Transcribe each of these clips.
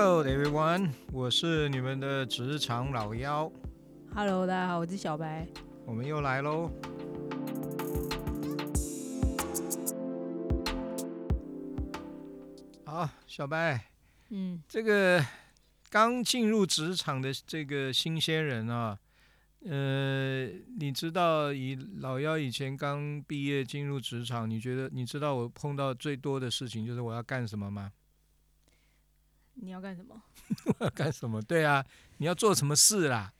Hello everyone，我是你们的职场老妖，Hello，大家好，我是小白。我们又来喽。好，小白，嗯，这个刚进入职场的这个新鲜人啊，呃，你知道以老妖以前刚毕业进入职场，你觉得你知道我碰到最多的事情就是我要干什么吗？你要干什么？我要干什么？对啊，你要做什么事啦？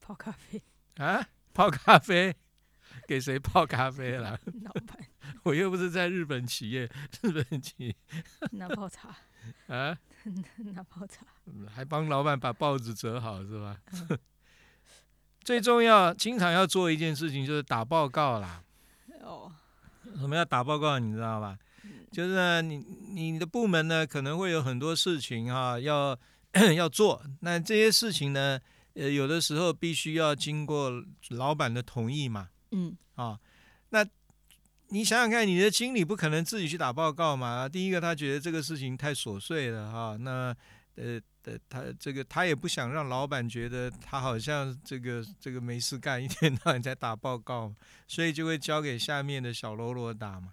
泡咖啡。啊，泡咖啡，给谁泡咖啡啦？老板，我又不是在日本企业，日本企业拿泡茶，啊，拿泡茶。嗯还帮老板把报纸折好是吧？最重要，经常要做一件事情就是打报告啦。哦，什么叫打报告？你知道吧？就是呢你你的部门呢可能会有很多事情哈、要 要做，那这些事情呢，呃，有的时候必须要经过老板的同意嘛。嗯，啊，那你想想看，你的经理不可能自己去打报告嘛？第一个，他觉得这个事情太琐碎了哈、那呃呃，他这个他也不想让老板觉得他好像这个这个没事干，一天到晚在打报告，所以就会交给下面的小喽啰打嘛。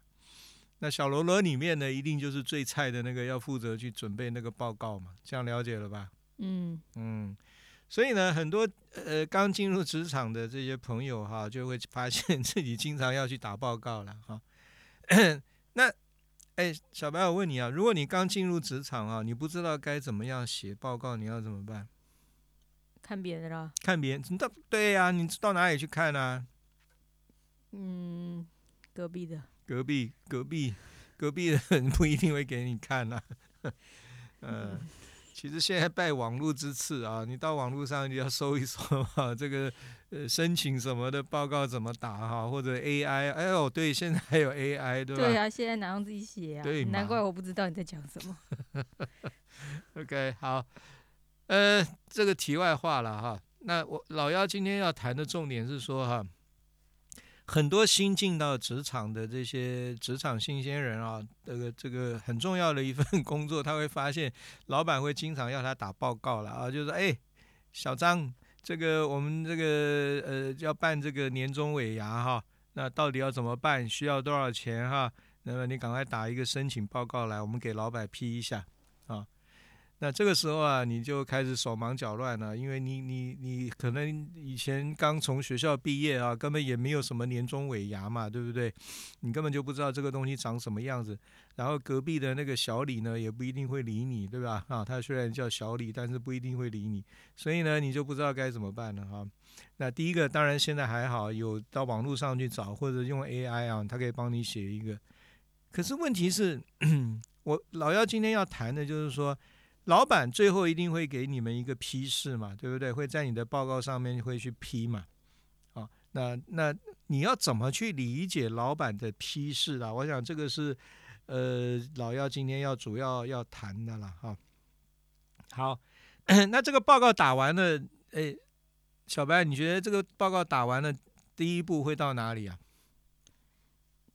那小罗罗里面呢，一定就是最菜的那个要负责去准备那个报告嘛，这样了解了吧？嗯，嗯，所以呢，很多呃刚进入职场的这些朋友哈，就会发现自己经常要去打报告了哈。那哎，小白，我问你啊，如果你刚进入职场啊，你不知道该怎么样写报告，你要怎么办？看别人啦。看别人，你到对呀、你到哪里去看啊？嗯，隔壁的。隔壁隔壁隔壁的人不一定会给你看呐、嗯，其实现在拜网络之赐啊，你到网络上就要搜一搜哈，这个呃申请什么的报告怎么打哈，或者 AI，哎呦，对，现在还有 AI 对吧？对啊，现在哪用自己写啊？对难怪我不知道你在讲什么。OK，好，呃，这个题外话了哈。那我老妖今天要谈的重点是说哈，很多新进到职场的这些职场新鲜人啊，这个这个很重要的一份工作，他会发现老板会经常要他打报告了啊，就是哎，小张，这个我们这个呃要办这个年终尾牙哈，那到底要怎么办？需要多少钱哈？那么你赶快打一个申请报告来，我们给老板批一下。那这个时候啊，你就开始手忙脚乱了，因为你你你可能以前刚从学校毕业啊，根本也没有什么年终尾牙嘛，对不对？你根本就不知道这个东西长什么样子。然后隔壁的那个小李呢，也不一定会理你，对吧？啊，他虽然叫小李，但是不一定会理你，所以呢，你就不知道该怎么办了哈。那第一个当然现在还好，有到网络上去找，或者用 AI 啊，它可以帮你写一个。可是问题是，我老幺今天要谈的就是说。老板最后一定会给你们一个批示嘛，对不对？会在你的报告上面会去批嘛。啊，那那你要怎么去理解老板的批示啊？我想这个是呃老幺今天要主要要谈的了哈。好，那这个报告打完了，哎，小白，你觉得这个报告打完了，第一步会到哪里啊？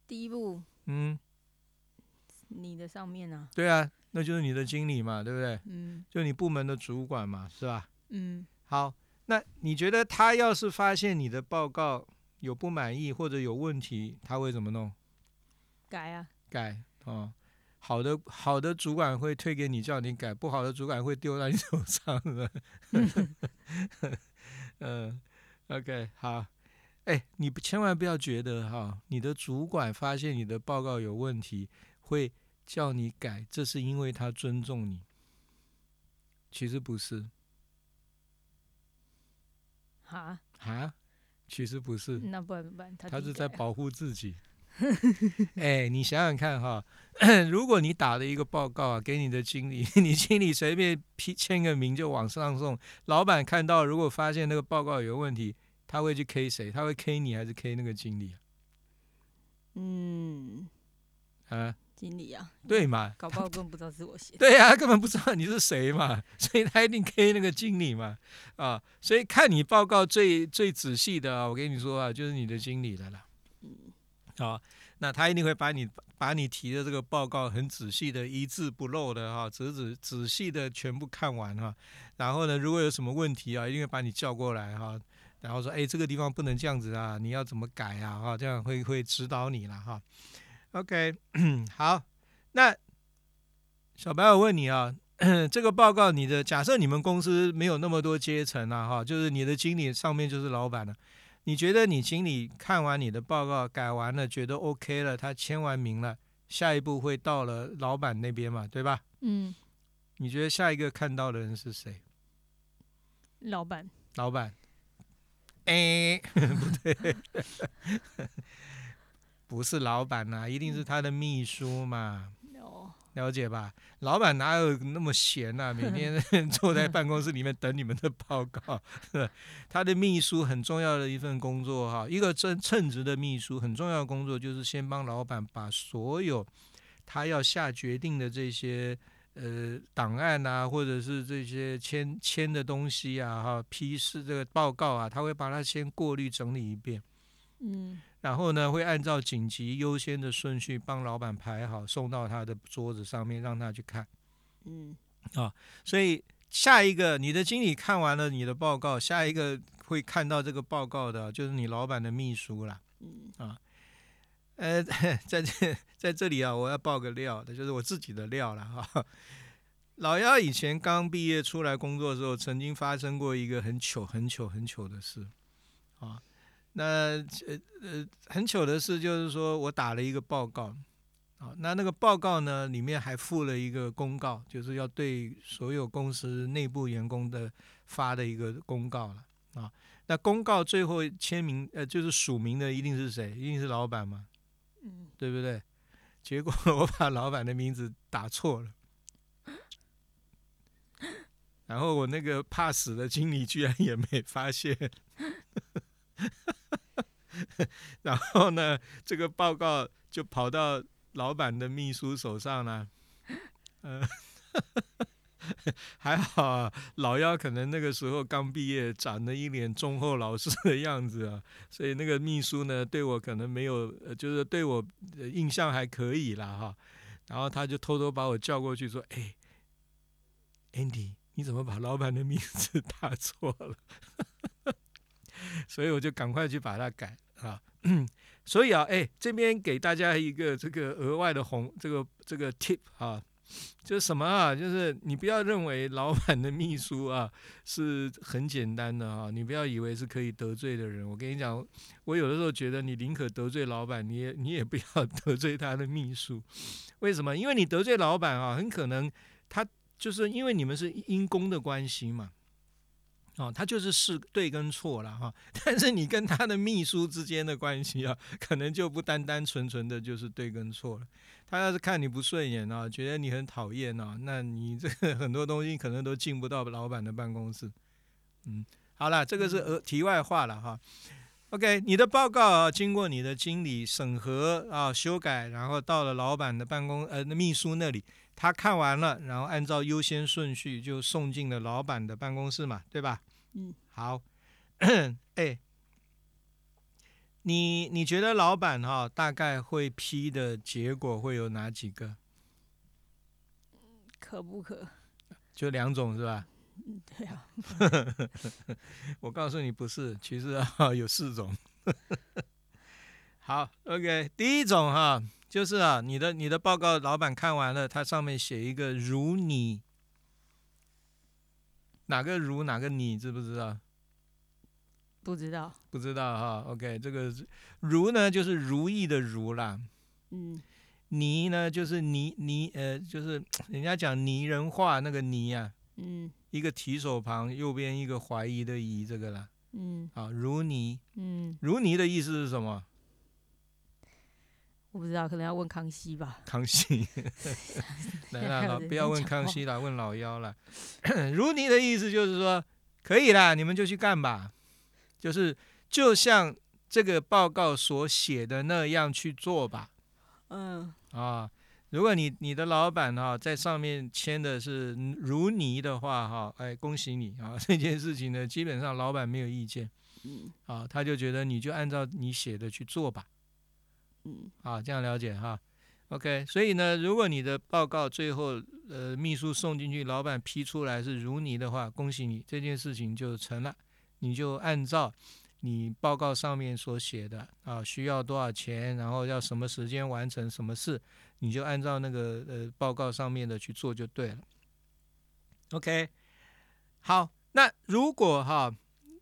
第一步，嗯，你的上面啊。对啊，那就是你的经理嘛，对不对？嗯就你部门的主管嘛，是吧？嗯，好，那你觉得他要是发现你的报告有不满意或者有问题，他会怎么弄？改啊。改哦。好的，好的主管会推给你叫你改，不好的主管会丢到你 手上的。嗯，OK，好。哎，你不千万不要觉得哈，你的主管发现你的报告有问题，会叫你改，这是因为他尊重你。其实不是哈，啊，其实不是。他是在保护自己。哎，你想想看哈，如果你打了一个报告啊，给你的经理，你经理随便批签个名就往上送，老板看到如果发现那个报告有问题，他会去 K 谁？他会 K 你还是 K 那个经理嗯，啊？经理啊。对嘛？搞不好根本不知道是我写的。对呀、根本不知道你是谁嘛，所以他一定 K 那个经理嘛，啊，所以看你报告最最仔细的啊，我跟你说啊，就是你的经理了啦。嗯啊，那他一定会把你把你提的这个报告很仔细的一字不漏的哈，仔仔仔细的全部看完哈。然后呢，如果有什么问题啊，一定会把你叫过来哈。然后说，哎，这个地方不能这样子啊，你要怎么改啊？哈，这样会会指导你了哈。OK，好，那小白，我问你啊，这个报告你的假设你们公司没有那么多阶层啊，哈，就是你的经理上面就是老板了。你觉得你经理看完你的报告改完了，觉得 OK 了，他签完名了，下一步会到了老板那边嘛，对吧？嗯，你觉得下一个看到的人是谁？老板，老板。哎，不对，不是老板呐，一定是他的秘书嘛。哦，了解吧？老板哪有那么闲呐？每天 坐在办公室里面等你们的报告。他的秘书很重要的一份工作哈，一个称称职的秘书很重要的工作就是先帮老板把所有他要下决定的这些。呃，档案啊，或者是这些签签的东西啊，哈，批示这个报告啊，他会把它先过滤整理一遍，嗯，然后呢，会按照紧急优先的顺序帮老板排好，送到他的桌子上面让他去看，嗯，啊，所以下一个你的经理看完了你的报告，下一个会看到这个报告的就是你老板的秘书了，嗯，啊。呃，在这在这里啊，我要爆个料的，就是我自己的料了哈。老幺以前刚毕业出来工作的时候，曾经发生过一个很糗、很糗、很糗的事啊。那呃呃，很糗的是就是说我打了一个报告啊，那那个报告呢，里面还附了一个公告，就是要对所有公司内部员工的发的一个公告了啊。那公告最后签名呃，就是署名的一定是谁？一定是老板嘛。嗯，对不对？结果我把老板的名字打错了，然后我那个怕死的经理居然也没发现，然后呢，这个报告就跑到老板的秘书手上了，嗯。还好，老幺可能那个时候刚毕业，长得一脸忠厚老实的样子啊，所以那个秘书呢，对我可能没有，呃，就是对我印象还可以啦哈。然后他就偷偷把我叫过去说：“哎，Andy，你怎么把老板的名字打错了？”所以我就赶快去把它改啊。所以啊，哎，这边给大家一个这个额外的红，这个这个 tip 啊。就是什么啊？就是你不要认为老板的秘书啊是很简单的啊，你不要以为是可以得罪的人。我跟你讲，我有的时候觉得你宁可得罪老板，你也你也不要 得罪他的秘书。为什么？因为你得罪老板啊，很可能他就是因为你们是因公的关系嘛。哦，他就是是对跟错了哈，但是你跟他的秘书之间的关系啊，可能就不单单纯纯的就是对跟错了。他要是看你不顺眼啊，觉得你很讨厌啊，那你这个很多东西可能都进不到老板的办公室。嗯，好了，这个是呃题外话了哈。OK，你的报告啊，经过你的经理审核啊修改，然后到了老板的办公呃秘书那里。他看完了，然后按照优先顺序就送进了老板的办公室嘛，对吧？嗯，好。哎，你你觉得老板哈大概会批的结果会有哪几个？可不可？就两种是吧？嗯，对啊。我告诉你不是，其实啊有四种。好，OK，第一种哈。就是啊，你的你的报告老板看完了，他上面写一个如你，哪个如哪个你知不知道？不知道，不知道哈。OK，这个如呢就是如意的如啦，嗯，泥呢就是泥泥呃，就是人家讲泥人画那个泥啊，嗯，一个提手旁，右边一个怀疑的疑，这个啦，嗯，好，如泥，嗯，如泥的意思是什么？我不知道，可能要问康熙吧。康熙，来了，老不要问康熙了，问老幺了。如你的意思就是说，可以啦，你们就去干吧，就是就像这个报告所写的那样去做吧。嗯。啊，如果你你的老板哈在上面签的是如你的话哈，哎，恭喜你啊！这件事情呢，基本上老板没有意见。嗯。啊，他就觉得你就按照你写的去做吧。嗯，好，这样了解哈。OK，所以呢，如果你的报告最后呃秘书送进去，老板批出来是如你的话，恭喜你，这件事情就成了，你就按照你报告上面所写的啊，需要多少钱，然后要什么时间完成什么事，你就按照那个呃报告上面的去做就对了。OK，好，那如果哈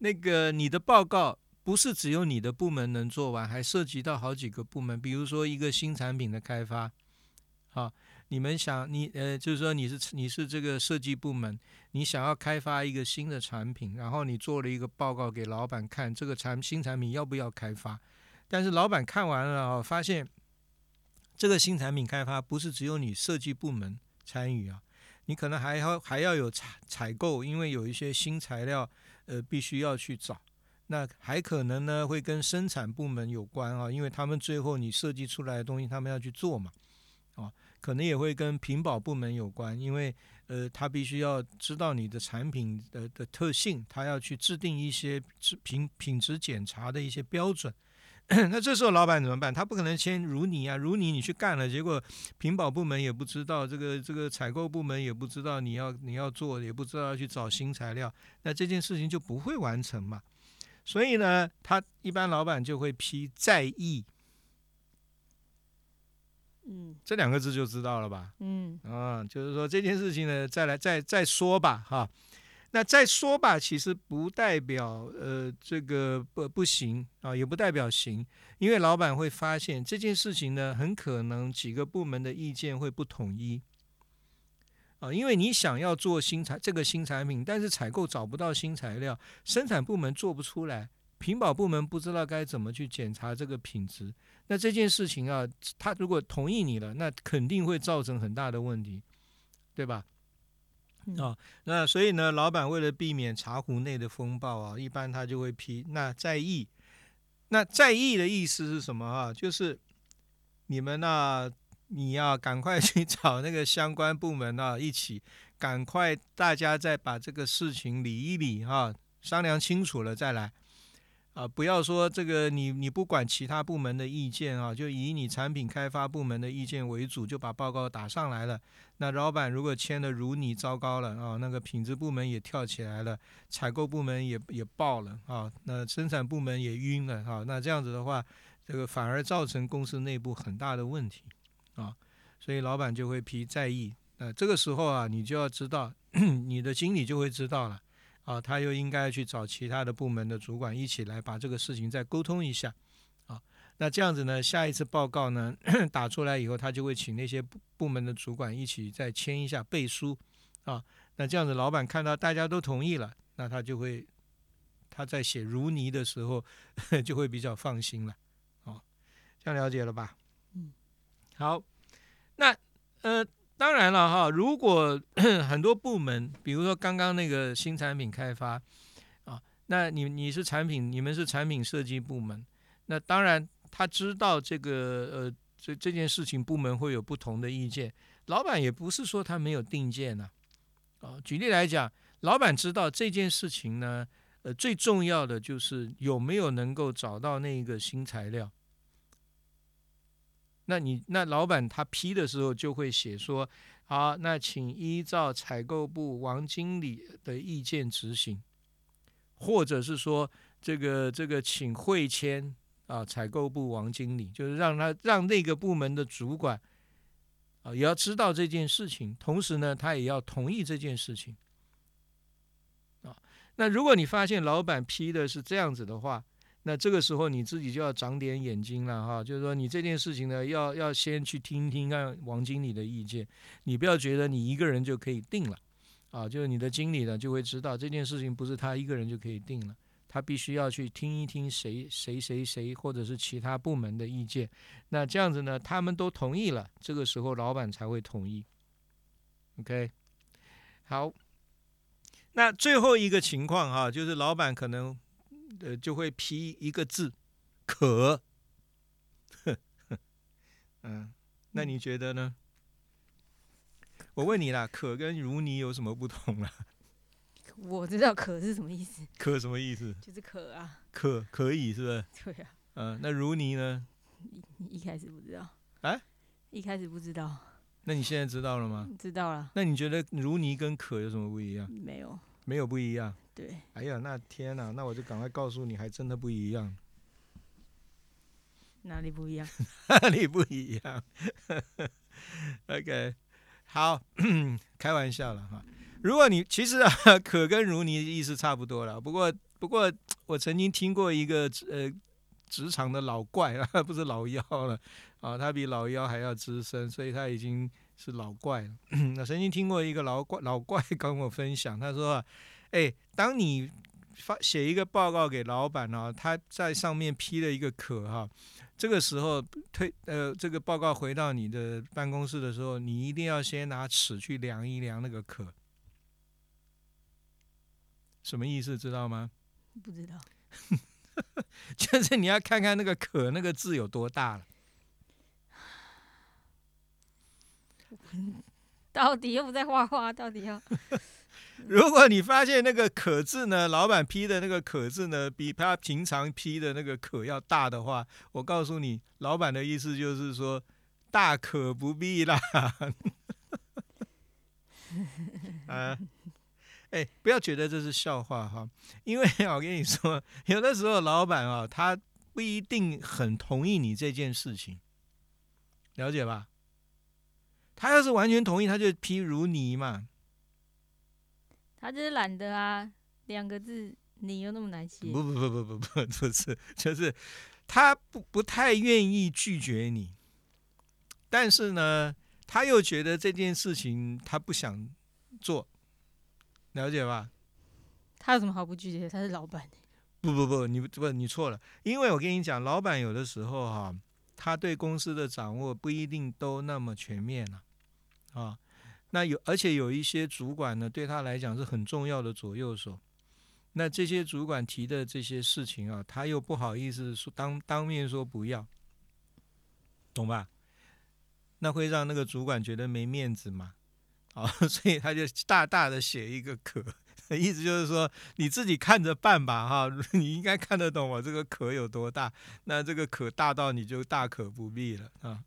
那个你的报告不是只有你的部门能做完，还涉及到好几个部门，比如说一个新产品的开发，好，你们想你呃，就是说你是你是这个设计部门，你想要开发一个新的产品，然后你做了一个报告给老板看，这个产新产品要不要开发？但是老板看完了啊，发现这个新产品开发不是只有你设计部门参与啊。你可能还要还要有采采购，因为有一些新材料，呃，必须要去找。那还可能呢，会跟生产部门有关啊，因为他们最后你设计出来的东西，他们要去做嘛，啊，可能也会跟品保部门有关，因为呃，他必须要知道你的产品的的特性，他要去制定一些质品品质检查的一些标准。那这时候老板怎么办？他不可能先如你啊，如你你去干了，结果品保部门也不知道，这个这个采购部门也不知道你要你要做，也不知道要去找新材料，那这件事情就不会完成嘛。所以呢，他一般老板就会批在意，嗯。这两个字就知道了吧？嗯。啊，就是说这件事情呢，再来再再说吧，哈。那再说吧，其实不代表呃这个不不行啊，也不代表行，因为老板会发现这件事情呢，很可能几个部门的意见会不统一啊，因为你想要做新产这个新产品，但是采购找不到新材料，生产部门做不出来，品保部门不知道该怎么去检查这个品质，那这件事情啊，他如果同意你了，那肯定会造成很大的问题，对吧？嗯啊那所以呢，老板为了避免茶壶内的风暴啊，一般他就会批那在意。那在意的意思是什么啊？就是你们呢、你要赶快去 找那个相关部门啊，一起赶快大家再把这个事情理一理哈、商量清楚了再来。啊，不要说这个你你不管其他部门的意见啊，就以你产品开发部门的意见为主，就把报告打上来了。那老板如果签的如你，糟糕了啊！那个品质部门也跳起来了，采购部门也也爆了啊！那生产部门也晕了啊！那这样子的话，这个反而造成公司内部很大的问题啊！所以老板就会批在意。那这个时候啊，你就要知道，你的经理就会知道了啊，他又应该去找其他的部门的主管一起来把这个事情再沟通一下。啊那这样子呢，下一次报告呢 打出来以后，他就会请那些部门的主管一起再签一下背书啊。那这样子，老板看到大家都同意了，那他就会他在写如泥的时候 就会比较放心了。哦，这样了解了吧？好。那呃，当然了哈，如果 很多部门，比如说刚刚那个新产品开发啊，那你你是产品，你们是产品设计部门，那当然。他知道这个呃这这件事情部门会有不同的意见，老板也不是说他没有定见呢、啊。举例来讲，老板知道这件事情呢，呃，最重要的就是有没有能够找到那个新材料。那你那老板他批的时候就会写说，好，那请依照采购部王经理的意见执行，或者是说这个这个请会签。啊，采购部王经理就是让他让那个部门的主管啊，也要知道这件事情，同时呢，他也要同意这件事情啊。那如果你发现老板批的是这样子的话，那这个时候你自己就要长点眼睛了哈，就是说你这件事情呢，要要先去听听看王经理的意见，你不要觉得你一个人就可以定了啊，就是你的经理呢就会知道这件事情不是他一个人就可以定了。他必须要去听一听谁谁谁谁，或者是其他部门的意见。那这样子呢，他们都同意了，这个时候老板才会同意。OK，好。那最后一个情况哈，就是老板可能呃就会批一个字“可”，嗯，那你觉得呢？我问你啦，“可”跟“如你”有什么不同啦？我知道“可”是什么意思，可什么意思？就是可啊，可可以是不是？对啊，嗯、那如泥呢？你一开始不知道啊？一开始不知道，那你现在知道了吗？知道了，那你觉得如泥跟可有什么不一样？没有，没有不一样。对，哎呀，那天哪，那我就赶快告诉你，还真的不一样，哪里不一样？哪里不一样？OK，好，开玩笑了哈。如果你其实啊，可跟如你意思差不多了。不过，不过我曾经听过一个呃职场的老怪啊，不是老妖了啊，他比老妖还要资深，所以他已经是老怪了。我曾经听过一个老怪老怪跟我分享，他说啊，哎，当你发写一个报告给老板啊，他在上面批了一个可哈，这个时候推呃这个报告回到你的办公室的时候，你一定要先拿尺去量一量那个可。什么意思？知道吗？不知道。就是你要看看那个“可”那个字有多大了。到底又不在画画，到底要？如果你发现那个“可”字呢，老板批的那个“可”字呢，比他平常批的那个“可”要大的话，我告诉你，老板的意思就是说，大可不必啦。啊。哎，不要觉得这是笑话哈，因为我跟你说，有的时候老板啊，他不一定很同意你这件事情，了解吧？他要是完全同意，他就批如泥嘛。他就是懒得啊，两个字，你又那么难写。不不不不不不，不是，就是他不不太愿意拒绝你，但是呢，他又觉得这件事情他不想做。了解吧？他有什么好不拒绝？他是老板。不不不，你不你错了。因为我跟你讲，老板有的时候哈，他对公司的掌握不一定都那么全面了啊。那有而且有一些主管呢，对他来讲是很重要的左右手。那这些主管提的这些事情啊，他又不好意思说当当面说不要，懂吧？那会让那个主管觉得没面子嘛。啊，所以他就大大的写一个 可，意思就是说你自己看着办吧，哈，你应该看得懂我这个壳有多大，那这个可大到你就大可不必了啊。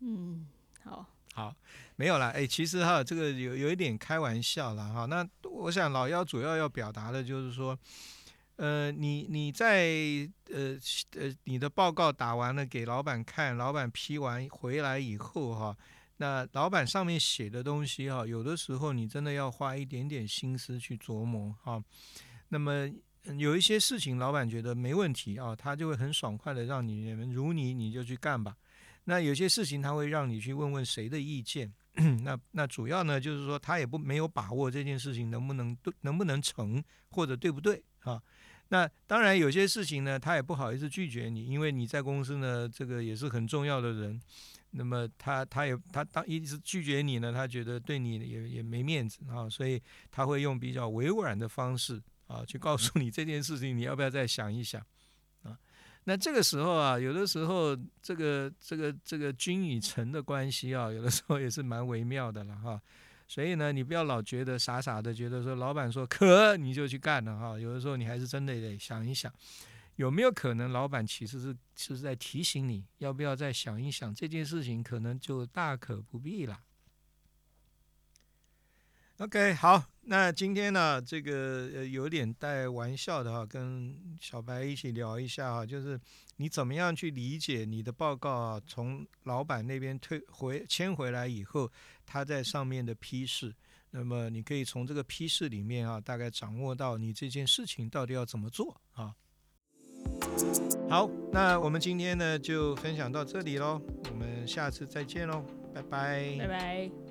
嗯，好，好，没有啦，哎，其实哈，这个有有一点开玩笑了哈。那我想老幺主要要表达的就是说，呃，你你在呃呃你的报告打完了给老板看，老板批完回来以后哈。那老板上面写的东西哈，有的时候你真的要花一点点心思去琢磨哈。那么有一些事情，老板觉得没问题啊，他就会很爽快的让你们如你你就去干吧。那有些事情他会让你去问问谁的意见。那那主要呢，就是说他也不没有把握这件事情能不能对能不能成或者对不对啊。那当然有些事情呢，他也不好意思拒绝你，因为你在公司呢，这个也是很重要的人。那么他他也他当一直拒绝你呢，他觉得对你也也没面子啊，所以他会用比较委婉的方式啊，去告诉你这件事情，你要不要再想一想啊？那这个时候啊，有的时候这个这个这个君与臣的关系啊，有的时候也是蛮微妙的了哈。所以呢，你不要老觉得傻傻的，觉得说老板说可你就去干了哈。有的时候你还是真的得想一想。有没有可能，老板其实是是在提醒你，要不要再想一想这件事情，可能就大可不必了。OK，好，那今天呢，这个有点带玩笑的哈，跟小白一起聊一下哈，就是你怎么样去理解你的报告啊？从老板那边退回签回来以后，他在上面的批示，那么你可以从这个批示里面啊，大概掌握到你这件事情到底要怎么做啊。好，那我们今天呢就分享到这里喽，我们下次再见喽，拜拜，拜拜。